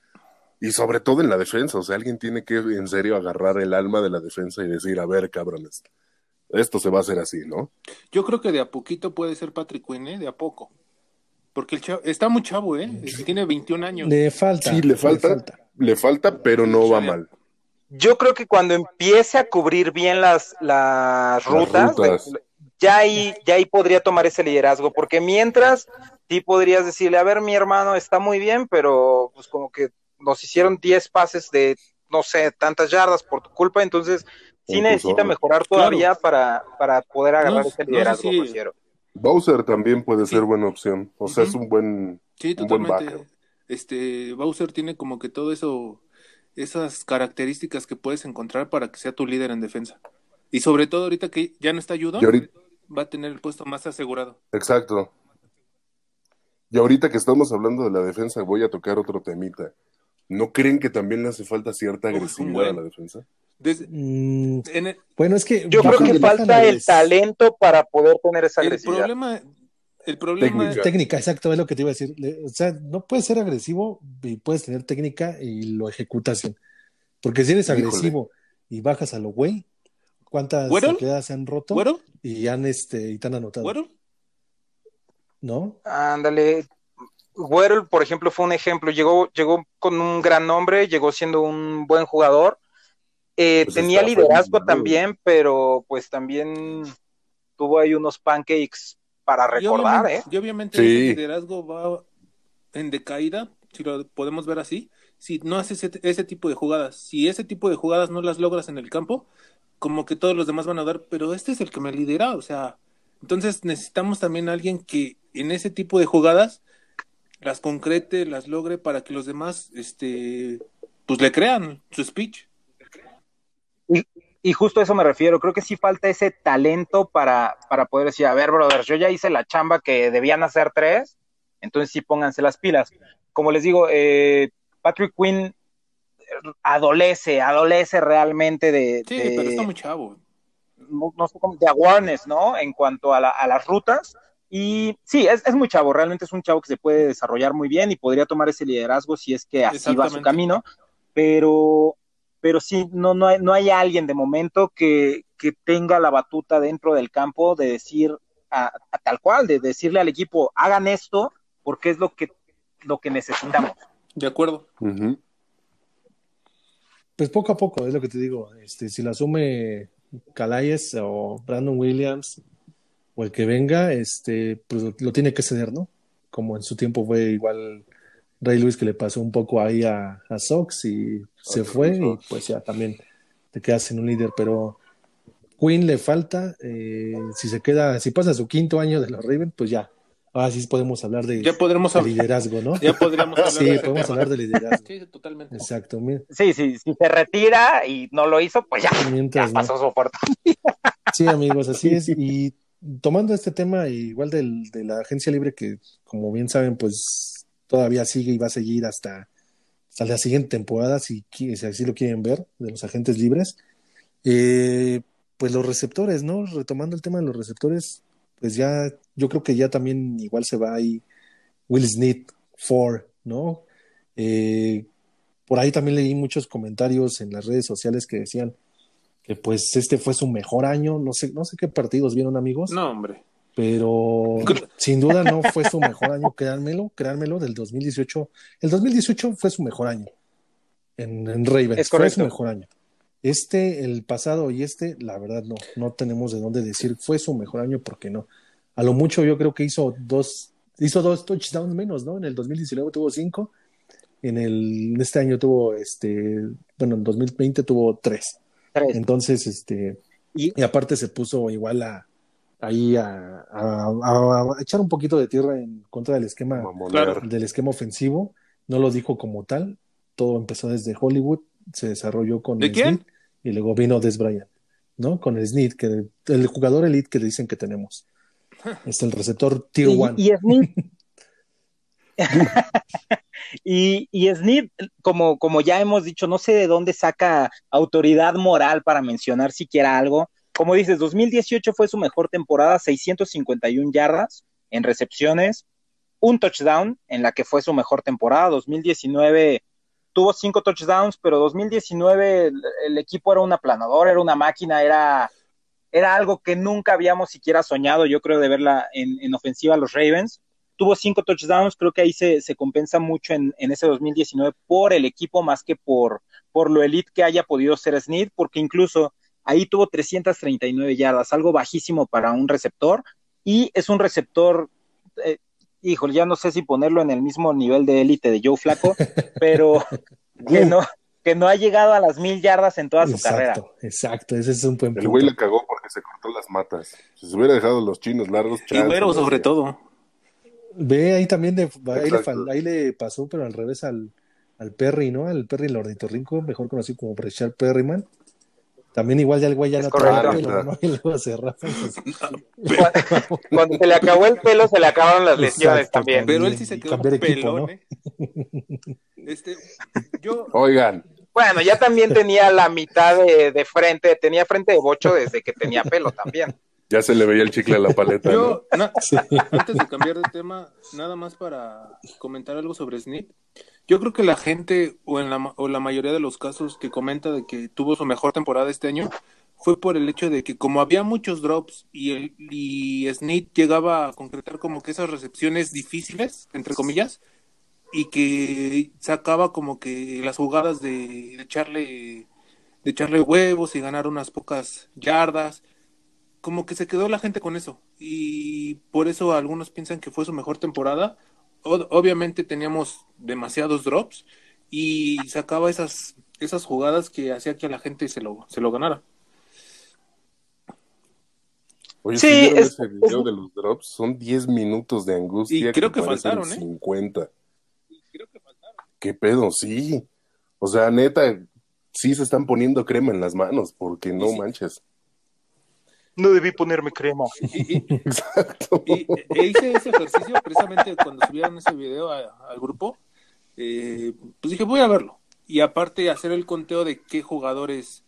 y sobre todo en la defensa, o sea, alguien tiene que en serio agarrar el alma de la defensa y decir, a ver, cabrones, esto se va a hacer así, ¿no? Yo creo que de a poquito puede ser Patrick Quinn, ¿eh? De a poco. Porque el chavo, está muy chavo, ¿eh? Tiene 21 años. Le falta. Sí, le falta, le falta, pero no va mal. Yo creo que cuando empiece a cubrir bien las, las rutas, ya, ahí, ya ahí podría tomar ese liderazgo, porque mientras sí podrías decirle, a ver, mi hermano está muy bien, pero pues como que nos hicieron 10 pases de, no sé, tantas yardas por tu culpa, entonces sí necesita mejorar todavía para, para poder agarrar ese liderazgo, Bowser también puede ser buena opción, o sea, es un buen, sí, totalmente. este, Bowser tiene como que todo eso, esas características que puedes encontrar para que sea tu líder en defensa. Y sobre todo ahorita que ya no está ayuda, va a tener el puesto más asegurado. Exacto. Y ahorita que estamos hablando de la defensa, voy a tocar otro temita. ¿No creen que también le hace falta cierta agresividad a la defensa? Mm, bueno, es que yo creo que falta el talento para poder tener esa agresividad. El problema, el problema técnica. técnica, exacto, es lo que te iba a decir. O sea, no puedes ser agresivo y puedes tener técnica y lo ejecutas bien. Porque si eres agresivo y bajas a lo güey, ¿cuántas quedas se han roto? Y han este y te han anotado. ¿No? Ándale, Güero, por ejemplo, fue un ejemplo. Llegó, llegó con un gran nombre, llegó siendo un buen jugador. Eh, pues tenía liderazgo también, pero pues también tuvo ahí unos pancakes para recordar, ¿eh? Y obviamente el liderazgo va en decaída, si lo podemos ver así, si no haces ese, ese, tipo de jugadas. Si ese tipo de jugadas no las logras en el campo, como que todos los demás van a dar, pero este es el que me lidera, o sea, entonces necesitamos también a alguien que en ese tipo de jugadas las concrete, las logre para que los demás, este, pues le crean su speech. Y, y justo a eso me refiero, creo que sí falta ese talento para, para poder decir, a ver, brother, yo ya hice la chamba que debían hacer tres, entonces sí pónganse las pilas. Como les digo, eh, Patrick Quinn adolece, adolece realmente de... Sí, de, pero está muy chavo. No, no sé cómo, de awareness, ¿no? En cuanto a, la, a las rutas. Y sí, es, es, muy chavo, realmente es un chavo que se puede desarrollar muy bien y podría tomar ese liderazgo si es que así va su camino, pero, pero sí, no, no, hay, no hay alguien de momento que, que tenga la batuta dentro del campo de decir a, a tal cual, de decirle al equipo, hagan esto porque es lo que, lo que necesitamos. De acuerdo. Uh -huh. Pues poco a poco, es lo que te digo. Este, si la asume Calais o Brandon Williams o el que venga, este, pues lo tiene que ceder, ¿no? Como en su tiempo fue igual Ray Luis que le pasó un poco ahí a, a Sox y okay, se fue y pues ya también te quedas en un líder, pero Quinn le falta, eh, si se queda, si pasa su quinto año de los Ravens, pues ya, ahora sí podemos hablar de, ya podremos de liderazgo, ¿no? Ya podríamos hablar sí, de podemos tema. hablar de liderazgo. Sí, totalmente. Exacto. Mira. Sí, sí, si se retira y no lo hizo, pues ya, Mientras ya pasó no. su oportunidad. Sí, amigos, así es. Y tomando este tema, igual del, de la agencia libre, que como bien saben, pues todavía sigue y va a seguir hasta, hasta la siguiente temporada, si, si así lo quieren ver, de los agentes libres. Eh, pues los receptores, ¿no? Retomando el tema de los receptores, pues ya, yo creo que ya también igual se va ahí Will Smith, Ford, ¿no? Eh, por ahí también leí muchos comentarios en las redes sociales que decían que pues este fue su mejor año, no sé, no sé qué partidos vieron amigos. No, hombre. Pero sin duda no fue su mejor año, créanmelo, créanmelo, del 2018. El 2018 fue su mejor año en, en Ravens, es fue su mejor año. Este, el pasado y este, la verdad no, no tenemos de dónde decir fue su mejor año porque no. A lo mucho yo creo que hizo dos, hizo dos touchdowns menos, ¿no? En el 2019 tuvo cinco, en el, este año tuvo, este, bueno, en 2020 tuvo tres. Tres. Entonces, este, y, y, aparte se puso igual a, ahí a, a, a, echar un poquito de tierra en contra del esquema, claro. del esquema ofensivo. No lo dijo como tal, todo empezó desde Hollywood, se desarrolló con ¿De el quién? Y luego vino Des Bryant, ¿no? Con el Smith, que el jugador elite que dicen que tenemos. Es el receptor tier y, one. Y Smith. y, y Smith, como, como ya hemos dicho, no sé de dónde saca autoridad moral para mencionar siquiera algo. Como dices, 2018 fue su mejor temporada, 651 yardas en recepciones, un touchdown en la que fue su mejor temporada. 2019 tuvo cinco touchdowns, pero 2019 el, el equipo era un aplanador, era una máquina, era, era algo que nunca habíamos siquiera soñado, yo creo, de verla en, en ofensiva los Ravens. Tuvo cinco touchdowns, creo que ahí se, se compensa mucho en, en, ese 2019 por el equipo más que por, por lo elite que haya podido ser Snead, porque incluso ahí tuvo 339 yardas, algo bajísimo para un receptor, y es un receptor, eh, híjole, ya no sé si ponerlo en el mismo nivel de élite de Joe Flaco, pero que no, que no ha llegado a las mil yardas en toda su exacto, carrera. Exacto, ese es un buen El güey le cagó porque se cortó las matas. Si se hubiera dejado los chinos largos, y güero sobre todo. Ve ahí también, de, ahí, le, ahí, le, pasó, pero al revés al, al Perry, ¿no? Al Perry el ornitorrinco, mejor conocido como Richard Perryman. También igual ya el güey ya es no trae pelo, ¿no? Y luego se rafa. cuando, cuando, se le acabó el pelo, se le acabaron las lesiones Exacto, también. Pero él sí se quedó pelón, equipo, ¿no? ¿eh? Este, yo... Oigan. Bueno, ya también tenía la mitad de, de, frente, tenía frente de bocho desde que tenía pelo también. Ya se le veía el chicle a la paleta. Yo, ¿no? na sí. antes de cambiar de tema, nada más para comentar algo sobre Snip. Yo creo que la gente, o en la, o la mayoría de los casos que comenta de que tuvo su mejor temporada este año, fue por el hecho de que como había muchos drops y, el, y Snip llegaba a concretar como que esas recepciones difíciles, entre comillas, y que sacaba como que las jugadas de, de echarle de echarle huevos y ganar unas pocas yardas como que se quedó la gente con eso y por eso algunos piensan que fue su mejor temporada. O obviamente teníamos demasiados drops y sacaba esas esas jugadas que hacía que a la gente se lo se lo ganara. Oye, Sí, ¿sí vieron es- ese video de los drops? Son 10 minutos de angustia. Y creo que parecen faltaron, ¿eh? 50. ¿Qué pedo? Sí. O sea, neta, sí se están poniendo crema en las manos, porque no sí. manches. No debí ponerme crema. Y, y- Exacto. y- e hice ese ejercicio precisamente cuando subieron ese video a- al grupo. eh, pues dije, voy a verlo. Y aparte hacer el conteo de qué jugadores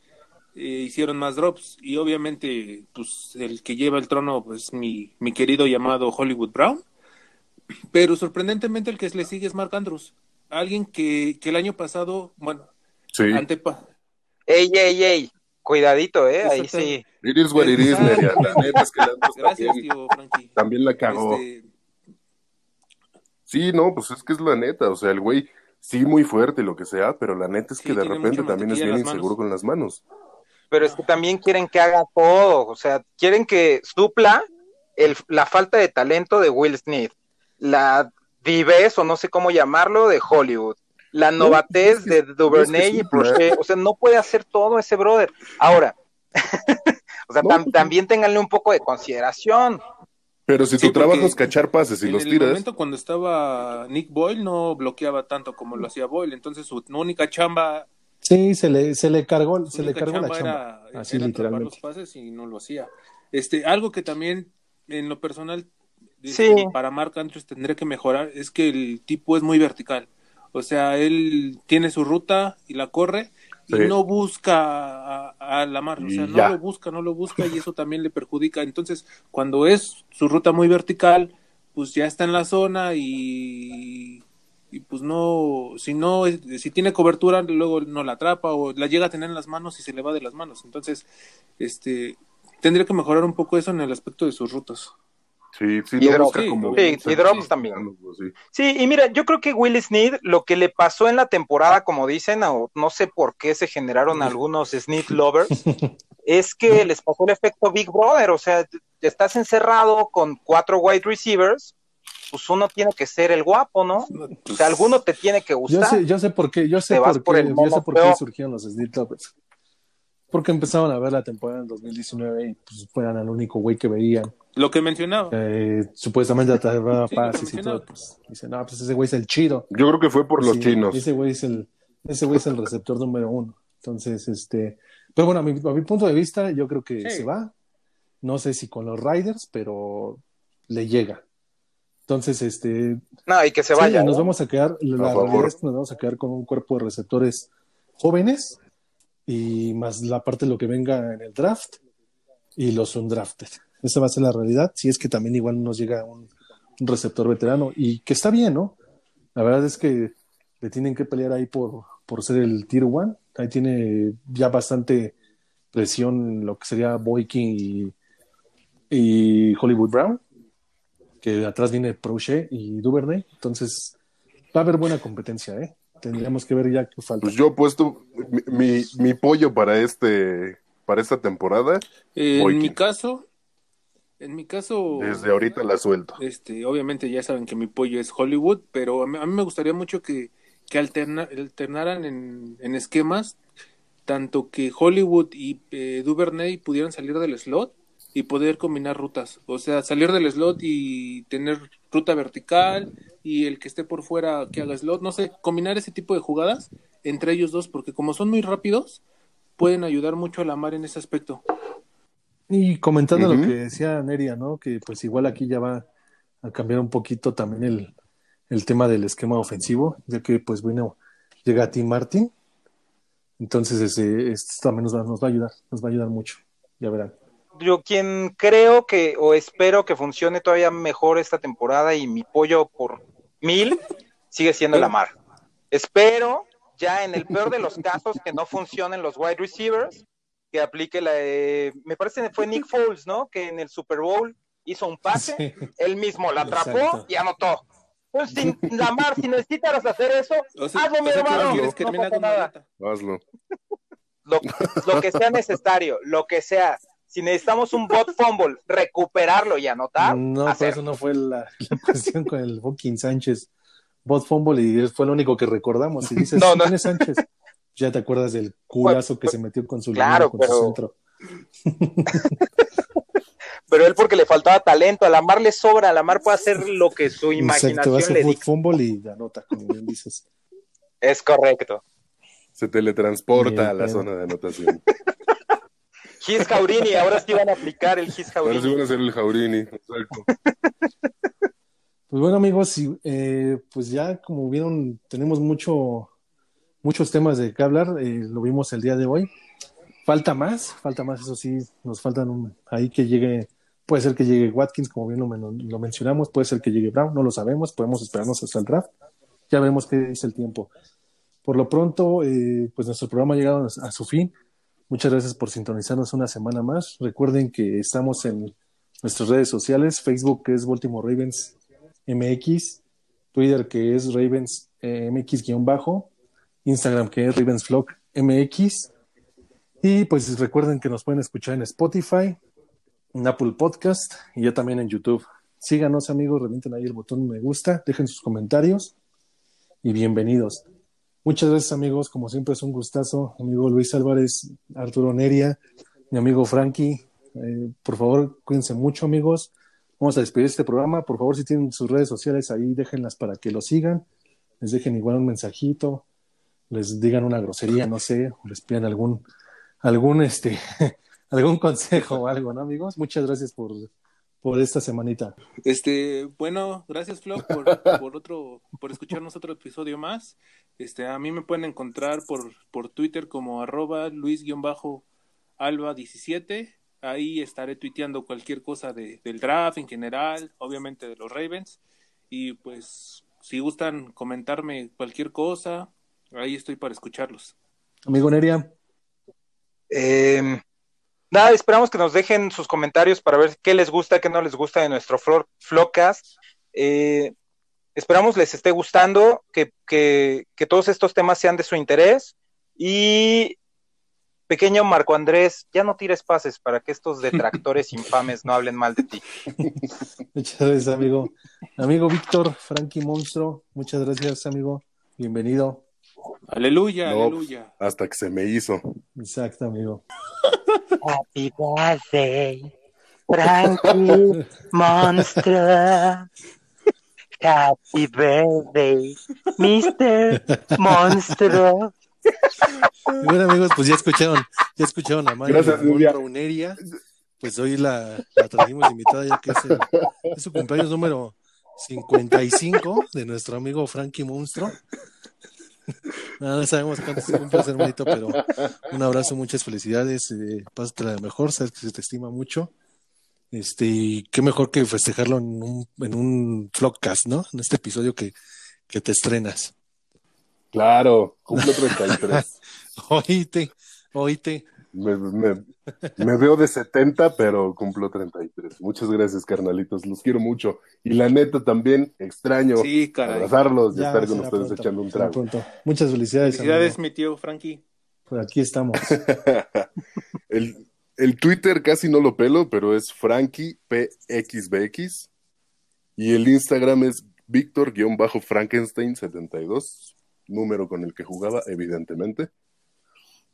eh, hicieron más drops. Y obviamente, pues el que lleva el trono, pues mi, mi querido llamado Hollywood Brown. Pero sorprendentemente el que le sigue es Mark Andrews. Alguien que, que el año pasado, bueno, Sí. antepa, Ey, ey, ey. Cuidadito, ¿eh? Ahí sí. It is what it is, Exacto. Nerea. La neta es que la Gracias, también, tío Frankie. también la cagó. Este, Sí, no, pues es que es la neta. O sea, el güey sí muy fuerte, lo que sea, pero la neta es Sí, que de repente también es bien inseguro manos. con las manos. Pero es que también quieren que haga todo. O sea, quieren que supla el, la falta de talento de Will Smith. La divez, o no sé cómo llamarlo, de Hollywood. La novatez es que- de Duvernay es que y supla. Prochet. O sea, no puede hacer todo ese brother. Ahora, o sea, No, tam- pues, también ténganle un poco de consideración. Pero si Sí, tu trabajo es cachar pases y en los el tiras, momento cuando estaba Nick Boyle no bloqueaba tanto como lo hacía Boyle, entonces su única chamba, Sí, se le, se le cargó, se le cargó la chamba era, Así era literalmente. los pases y no lo hacía. Este, algo que también en lo personal Sí. este, para Mark Andrews tendría que mejorar es que el tipo es muy vertical. O sea, él tiene su ruta y la corre y Sí. no busca a, a la mar, o sea, no ya. lo busca, no lo busca y eso también le perjudica. Entonces, cuando es su ruta muy vertical, pues ya está en la zona y, y pues no, si no, si tiene cobertura, luego no la atrapa o la llega a tener en las manos y se le va de las manos. Entonces, este, tendría que mejorar un poco eso en el aspecto de sus rutas. Sí, sí, Y drops. Sí, como... sí, y drops también. Sí. Sí, y mira, yo creo que Will Smith, lo que le pasó en la temporada, como dicen, o no sé por qué se generaron algunos Smith lovers, es que les pasó el efecto Big Brother, o sea, estás encerrado con cuatro wide receivers, pues uno tiene que ser el guapo, ¿no? O sea, alguno te tiene que Yo gustar. sé, yo sé por qué, yo sé por por qué, el yo sé por qué surgieron los Snit Lovers. Porque empezaron a ver la temporada en 2019 y pues fueran el único güey que veían. Lo que mencionaba. Eh, supuestamente atrapaba Sí, lo que pases y todo. Pues dicen, no, pues ese güey es el chido. Yo creo que fue por los Sí, chinos. Ese güey es el, ese güey es el receptor número uno. Entonces, este, pero bueno, a mi, a mi punto de vista, yo creo que Sí. se va. No sé si con los Riders, pero le llega. Entonces, este, No, y que se sí, vaya. nos ¿no? vamos a quedar, la realidad es que nos vamos a quedar con un cuerpo de receptores jóvenes y más la parte de lo que venga en el draft y los undrafted. Esa va a ser la realidad. Si es que también igual nos llega un, receptor veterano y que está bien, ¿no? La verdad es que le tienen que pelear ahí por, por ser el tier one. Ahí tiene ya bastante presión lo que sería Boykin y, y Hollywood Brown, que de atrás viene Prochet y Duvernay. Entonces va a haber buena competencia, ¿eh? Tendríamos que ver ya qué falta. Pues yo he puesto mi, mi, mi pollo para este para esta temporada. En mi caso, en mi caso, Desde ahorita la suelto. este, obviamente ya saben que mi pollo es Hollywood, pero a mí, a mí me gustaría mucho que, que alterna- alternaran en, en esquemas, tanto que Hollywood y eh, Duvernay pudieran salir del slot y poder combinar rutas, o sea, salir del slot y tener ruta vertical y el que esté por fuera que haga slot, no sé, combinar ese tipo de jugadas entre ellos dos, porque como son muy rápidos, pueden ayudar mucho a la mar en ese aspecto. Y comentando lo que decía Neria, ¿no? Que pues igual aquí ya va a cambiar un poquito también el, el tema del esquema ofensivo, ya que pues bueno, llega Tim Martin. Entonces ese, esto también nos va, nos va a ayudar, nos va a ayudar mucho. Ya verán. Yo quien creo que, o espero que funcione todavía mejor esta temporada y mi pollo por mil sigue siendo la mar. Espero ya en el peor de los casos que no funcionen los wide receivers, que aplique la de, me parece que fue Nick Foles, ¿no? Que en el Super Bowl hizo un pase, Sí. él mismo la atrapó Exacto. y anotó. Pues sin la mar, si necesitas hacer eso, O sea, hazlo mi hermano. que No nada. Hazlo. lo, lo que sea necesario, lo que sea. Si necesitamos un bot fumble, recuperarlo y anotar, No, hacer. eso no fue la, la cuestión con el Joaquín Sánchez. Bot fumble y fue lo único que recordamos. Si dices, No, no. ¿quién es Sánchez? Ya te acuerdas del culazo que se metió con su Claro, con su pero- centro. pero él porque le faltaba talento, a la Mar le sobra, a la Mar puede hacer lo que su imaginación Exacto, le dicta. fútbol y anota, como bien dices. Es correcto. Se teletransporta Bien, a la bien. zona de anotación. Gis Jaurini, ahora sí van a aplicar el Gis Ahora sí Jaurini. van a ser el Jaurini. Exacto. Pues bueno, amigos, y, eh, pues ya como vieron, tenemos mucho, muchos temas de qué hablar, eh, lo vimos el día de hoy. Falta más, falta más, eso sí, nos faltan un- ahí que llegue, puede ser que llegue Watkins, como bien lo, lo mencionamos, puede ser que llegue Brown, no lo sabemos, podemos esperarnos hasta el draft, ya veremos qué dice el tiempo. Por lo pronto, eh, pues nuestro programa ha llegado a su fin. Muchas gracias por sintonizarnos una semana más. Recuerden que estamos en nuestras redes sociales, Facebook que es Baltimore Ravens MX, Twitter que es Ravens eh, MX-bajo, Instagram que es Ravens Vlog MX. Y pues recuerden que nos pueden escuchar en Spotify, en Apple Podcast y ya también en YouTube. Síganos amigos, revienten ahí el botón me gusta, dejen sus comentarios y bienvenidos. Muchas gracias amigos, como siempre es un gustazo, amigo Luis Álvarez, Arturo Neria, mi amigo Frankie, eh, por favor cuídense mucho amigos, vamos a despedir este programa, por favor si tienen sus redes sociales ahí déjenlas para que lo sigan, les dejen igual un mensajito, les digan una grosería, no sé, les pidan algún, algún este, algún consejo o algo, ¿no amigos? Muchas gracias por, por esta semanita. Este, bueno, gracias Flo por, por otro, por escucharnos otro episodio más. Este, a mí me pueden encontrar por, por Twitter como arroba luis-alba17. Ahí estaré tuiteando cualquier cosa de, del draft en general, obviamente de los Ravens. Y pues, si gustan comentarme cualquier cosa, ahí estoy para escucharlos. Amigo Neria, Eh, nada, esperamos que nos dejen sus comentarios para ver qué les gusta, qué no les gusta de nuestro Flo- Flowcast. Eh, esperamos les esté gustando, que, que, que todos estos temas sean de su interés. Y pequeño Marco Andrés, ya no tires pases para que estos detractores infames no hablen mal de ti. muchas gracias amigo. Amigo Víctor, Frankie Monstruo, muchas gracias amigo, bienvenido. Aleluya, No, aleluya. Hasta que se me hizo. Exacto amigo. Happy birthday, Frankie Monster. Happy birthday, Mr. Monstruo. Bueno amigos, pues ya escucharon, ya escucharon a Mario Gracias. Rauneria. Pues hoy la, la trajimos invitada ya que es, el- es su cumpleaños número 55 de nuestro amigo Frankie Monstruo. No sabemos cuánto se cumple ese hermanito, pero un abrazo, muchas felicidades, eh, pásate la mejor, sabes que se te estima mucho. Este, y qué mejor que festejarlo en un, en un vlogcast, ¿no? En este episodio que, que te estrenas. Claro, cumple 33. Oíte, oíte. Me, me- me veo de 70, pero cumplo 33. Muchas gracias, carnalitos. Los quiero mucho. Y la neta también extraño Sí, abrazarlos y Ya, estar con ustedes pronto, echando un trago. pronto. Muchas felicidades. Felicidades, amigo. mi tío Frankie. Por aquí estamos. El, el Twitter casi no lo pelo, pero es FrankiePXBX. Y el Instagram es Víctor-Frankenstein72, número con el que jugaba, evidentemente.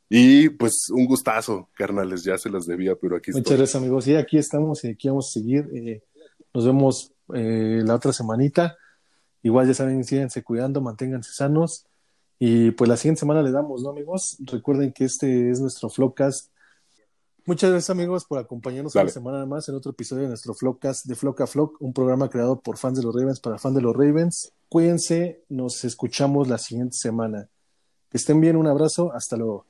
Y pues un gustazo, carnales, ya se las debía, pero aquí Muchas estoy. gracias, amigos. Y aquí estamos y aquí vamos a seguir. Eh, nos vemos eh, la otra semanita. Igual ya saben, síganse cuidando, manténganse sanos. Y pues la siguiente semana le damos, ¿no, amigos? Recuerden que este es nuestro Flowcast. Muchas gracias, amigos, por acompañarnos Dale. una semana más en otro episodio de nuestro Flowcast de Flock a Flock, un programa creado por fans de los Ravens para fans de los Ravens. Cuídense, nos escuchamos la siguiente semana. Que estén bien, un abrazo, hasta luego.